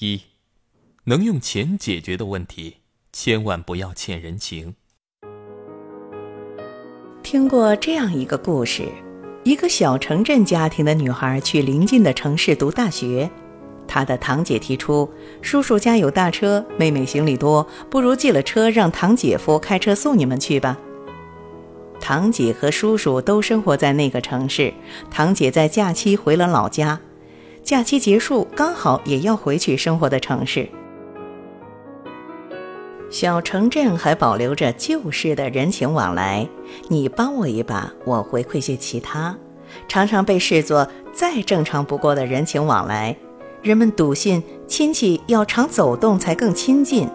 一，能用钱解决的问题，千万不要欠人情。听过这样一个故事：一个小城镇家庭的女孩去邻近的城市读大学，她的堂姐提出，叔叔家有大车，妹妹行李多，不如借了车让堂姐夫开车送你们去吧。堂姐和叔叔都生活在那个城市，堂姐在假期回了老家。假期结束，刚好也要回去生活的城市。小城镇还保留着旧式的人情往来，你帮我一把，我回馈些其他，常常被视作再正常不过的人情往来。人们笃信亲戚要常走动才更亲近。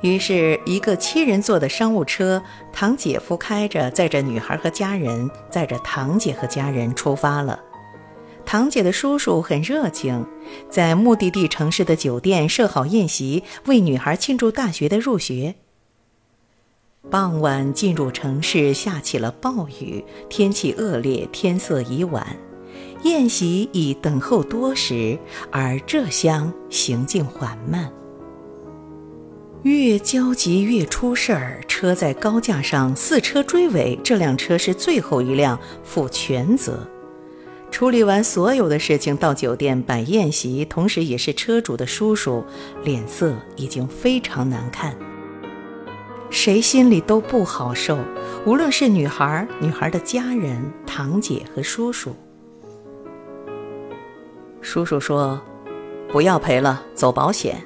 于是，一个七人座的商务车，堂姐夫开着，载着女孩和家人，载着堂姐和家人出发了。堂姐的叔叔很热情，在目的地城市的酒店设好宴席，为女孩庆祝大学的入学。傍晚进入城市，下起了暴雨，天气恶劣，天色已晚，宴席已等候多时，而这厢行进缓慢。越焦急越出事儿，车在高架上四车追尾，这辆车是最后一辆，负全责。处理完所有的事情，到酒店摆宴席，同时也是车主的叔叔，脸色已经非常难看。谁心里都不好受，无论是女孩、女孩的家人、堂姐和叔叔。叔叔说：“不要赔了，走保险。”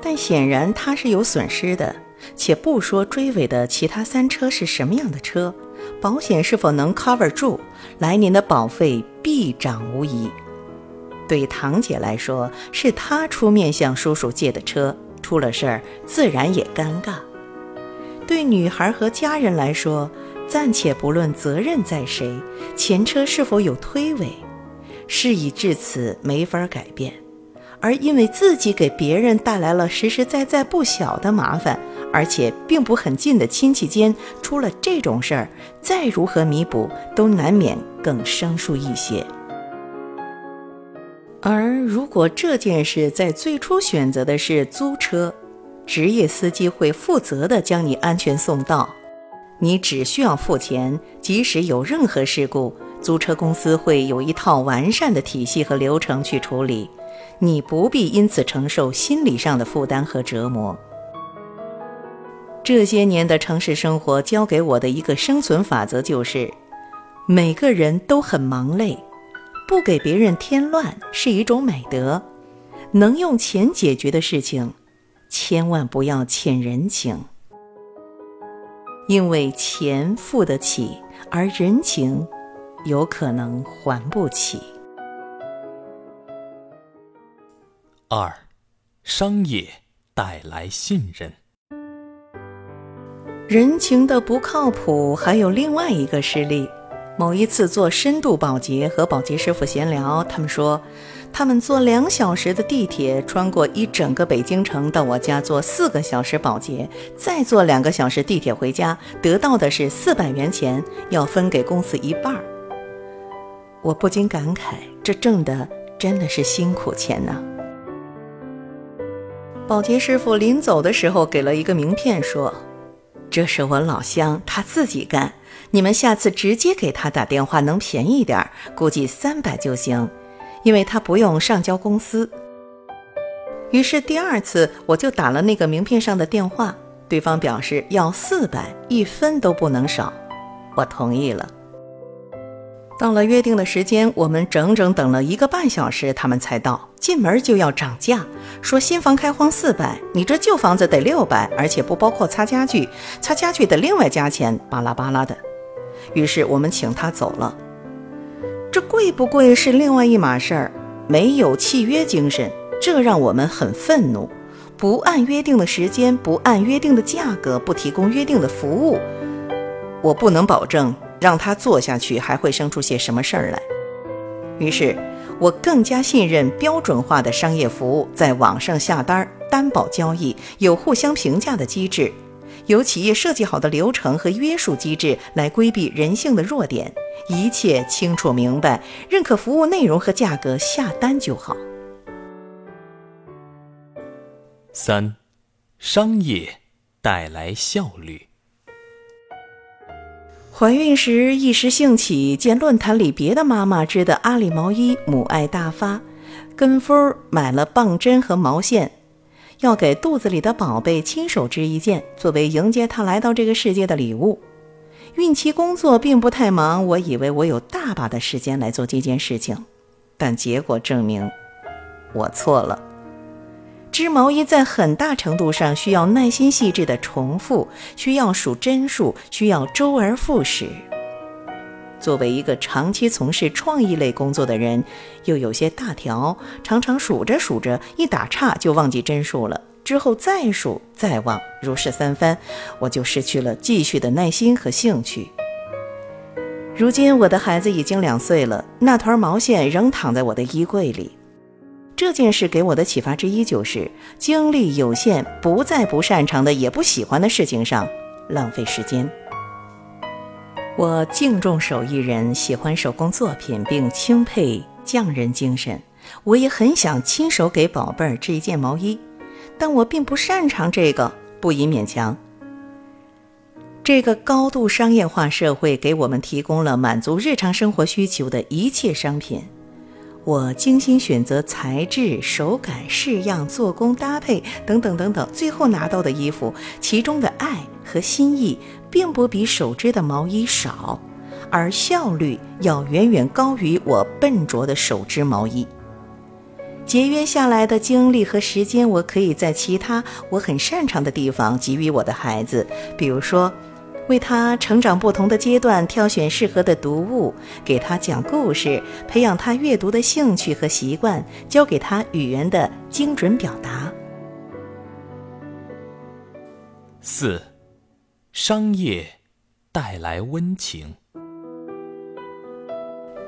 但显然他是有损失的，且不说追尾的其他三车是什么样的车。保险是否能 cover 住来年的保费必涨无疑。对堂姐来说，是她出面向叔叔借的车，出了事儿自然也尴尬。对女孩和家人来说，暂且不论责任在谁，前车是否有推诿，事已至此没法改变。而因为自己给别人带来了实实在在不小的麻烦。而且并不很近的亲戚间出了这种事儿，再如何弥补，都难免更生疏一些。而如果这件事在最初选择的是租车，职业司机会负责的将你安全送到，你只需要付钱，即使有任何事故，租车公司会有一套完善的体系和流程去处理，你不必因此承受心理上的负担和折磨。这些年的城市生活教给我的一个生存法则就是：每个人都很忙累，不给别人添乱是一种美德。能用钱解决的事情，千万不要欠人情，因为钱付得起，而人情有可能还不起。二，商业带来信任。人情的不靠谱，还有另外一个事例。某一次做深度保洁，和保洁师傅闲聊，他们说，他们坐两小时的地铁，穿过一整个北京城，到我家做四个小时保洁，再坐两个小时地铁回家，得到的是四百元钱，要分给公司一半儿。我不禁感慨，这挣的真的是辛苦钱呐。保洁师傅临走的时候，给了一个名片，说。这是我老乡，他自己干。你们下次直接给他打电话，能便宜点儿，估计三百就行，因为他不用上交公司。于是第二次我就打了那个名片上的电话，对方表示要四百，一分都不能少，我同意了。到了约定的时间，我们整整等了一个半小时，他们才到。进门就要涨价，说新房开荒四百，你这旧房子得六百，而且不包括擦家具，擦家具得另外加钱，巴拉巴拉的。于是我们请他走了。这贵不贵是另外一码事儿，没有契约精神，这让我们很愤怒。不按约定的时间，不按约定的价格，不提供约定的服务，我不能保证。让他做下去还会生出些什么事儿来？于是，我更加信任标准化的商业服务，在网上下单担保交易，有互相评价的机制，有企业设计好的流程和约束机制来规避人性的弱点，一切清楚明白，认可服务内容和价格，下单就好。三，商业带来效率。怀孕时一时兴起，见论坛里别的妈妈织的阿里毛衣，母爱大发，跟风买了棒针和毛线，要给肚子里的宝贝亲手织一件，作为迎接他来到这个世界的礼物。孕期工作并不太忙，我以为我有大把的时间来做这件事情，但结果证明我错了。织毛衣在很大程度上需要耐心细致的重复，需要数针数，需要周而复始。作为一个长期从事创意类工作的人，又有些大条，常常数着数着一打岔就忘记针数了。之后再数再忘，如是三番，我就失去了继续的耐心和兴趣。如今我的孩子已经两岁了，那团毛线仍躺在我的衣柜里。这件事给我的启发之一就是：精力有限，不在不擅长的也不喜欢的事情上浪费时间。我敬重手艺人，喜欢手工作品，并钦佩匠人精神。我也很想亲手给宝贝儿织一件毛衣。但我并不擅长这个，不宜勉强。这个高度商业化社会给我们提供了满足日常生活需求的一切商品。我精心选择材质、手感、式样、做工、搭配等等等等，最后拿到的衣服，其中的爱和心意并不比手织的毛衣少，而效率要远远高于我笨拙的手织毛衣。节约下来的精力和时间，我可以在其他我很擅长的地方给予我的孩子，比如说，为他成长不同的阶段挑选适合的读物，给他讲故事，培养他阅读的兴趣和习惯，教给他语言的精准表达。四，商业带来温情。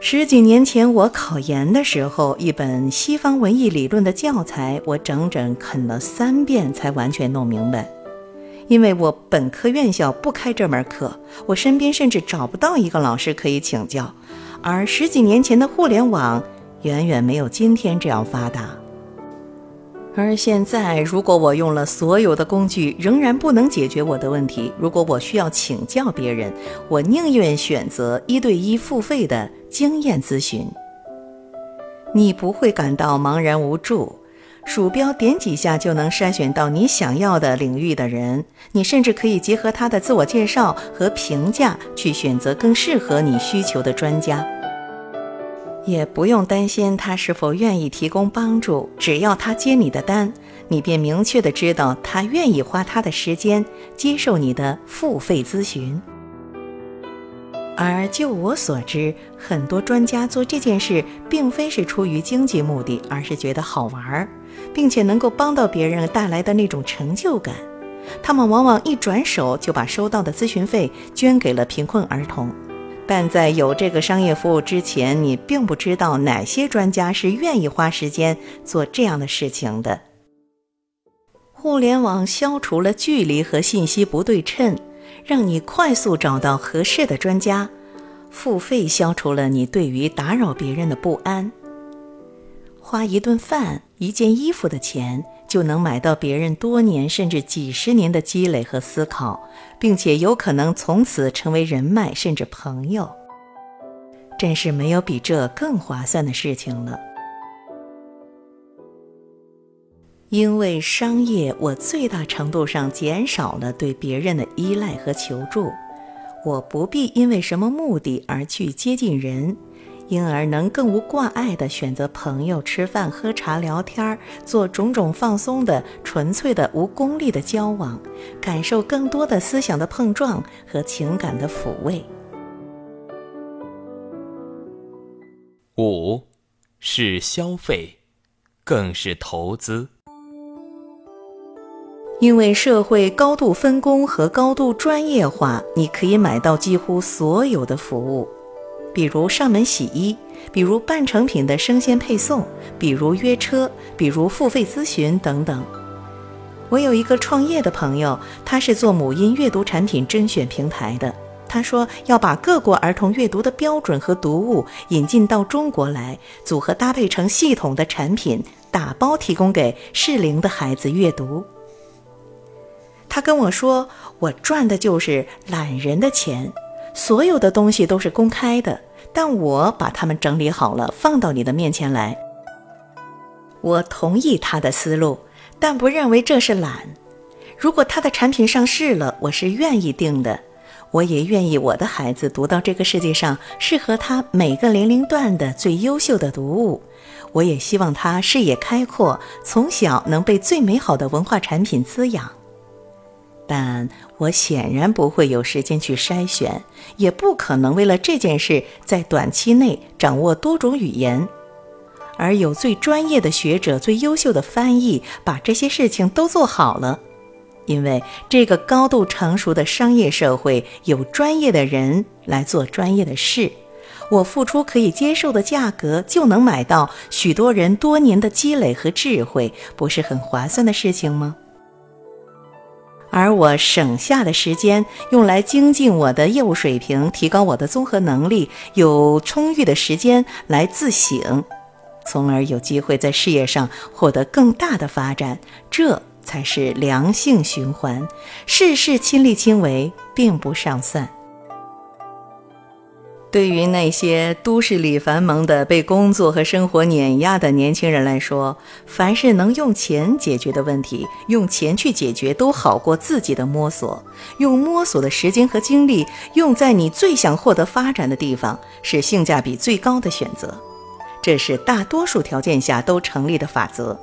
十几年前，我考研的时候，一本西方文艺理论的教材，我整整啃了三遍才完全弄明白。因为我本科院校不开这门课，我身边甚至找不到一个老师可以请教。而十几年前的互联网，远远没有今天这样发达。而现在，如果我用了所有的工具，仍然不能解决我的问题，如果我需要请教别人，我宁愿选择一对一付费的经验咨询。你不会感到茫然无助，鼠标点几下就能筛选到你想要的领域的人，你甚至可以结合他的自我介绍和评价，去选择更适合你需求的专家。也不用担心他是否愿意提供帮助，只要他接你的单，你便明确的知道他愿意花他的时间接受你的付费咨询。而就我所知，很多专家做这件事并非是出于经济目的，而是觉得好玩儿，并且能够帮到别人带来的那种成就感。他们往往一转手就把收到的咨询费捐给了贫困儿童。但在有这个商业服务之前，你并不知道哪些专家是愿意花时间做这样的事情的。互联网消除了距离和信息不对称，让你快速找到合适的专家；付费消除了你对于打扰别人的不安。花一顿饭、一件衣服的钱。就能买到别人多年甚至几十年的积累和思考，并且有可能从此成为人脉甚至朋友。真是没有比这更划算的事情了。因为商业，我最大程度上减少了对别人的依赖和求助，我不必因为什么目的而去接近人。因而能更无挂碍地选择朋友吃饭、喝茶、聊天，做种种放松的、纯粹的、无功利的交往，感受更多的思想的碰撞和情感的抚慰。五，是消费，更是投资。因为社会高度分工和高度专业化，你可以买到几乎所有的服务。比如上门洗衣，比如半成品的生鲜配送，比如约车，比如付费咨询等等。我有一个创业的朋友，他是做母婴阅读产品甄选平台的。他说要把各国儿童阅读的标准和读物引进到中国来，组合搭配成系统的产品，打包提供给适龄的孩子阅读。他跟我说：“我赚的就是懒人的钱，所有的东西都是公开的，但我把它们整理好了，放到你的面前来。”我同意他的思路，但不认为这是懒。如果他的产品上市了，我是愿意订的。我也愿意我的孩子读到这个世界上适合他每个年龄段的最优秀的读物。我也希望他视野开阔，从小能被最美好的文化产品滋养。但我显然不会有时间去筛选，也不可能为了这件事在短期内掌握多种语言。而有最专业的学者、最优秀的翻译，把这些事情都做好了。因为这个高度成熟的商业社会有专业的人来做专业的事，我付出可以接受的价格就能买到许多人多年的积累和智慧，不是很划算的事情吗？而我省下的时间用来精进我的业务水平，提高我的综合能力，有充裕的时间来自省，从而有机会在事业上获得更大的发展。这。才是良性循环，事事亲力亲为并不上算。对于那些都市里繁忙的、被工作和生活碾压的年轻人来说，凡是能用钱解决的问题，用钱去解决都好过自己的摸索。用摸索的时间和精力用在你最想获得发展的地方，是性价比最高的选择。这是大多数条件下都成立的法则。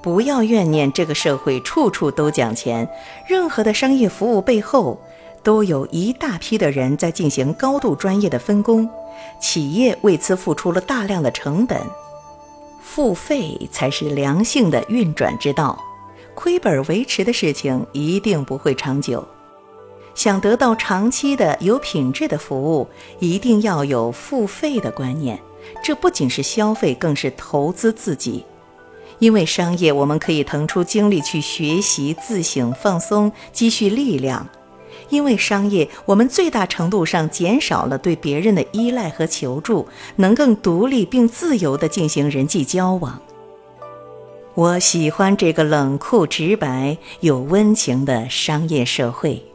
不要怨念，这个社会处处都讲钱，任何的商业服务背后，都有一大批的人在进行高度专业的分工，企业为此付出了大量的成本，付费才是良性的运转之道，亏本维持的事情一定不会长久。想得到长期的有品质的服务，一定要有付费的观念，这不仅是消费，更是投资自己。因为商业，我们可以腾出精力去学习、自省、放松、积蓄力量；因为商业，我们最大程度上减少了对别人的依赖和求助，能更独立并自由地进行人际交往。我喜欢这个冷酷直白、有温情的商业社会。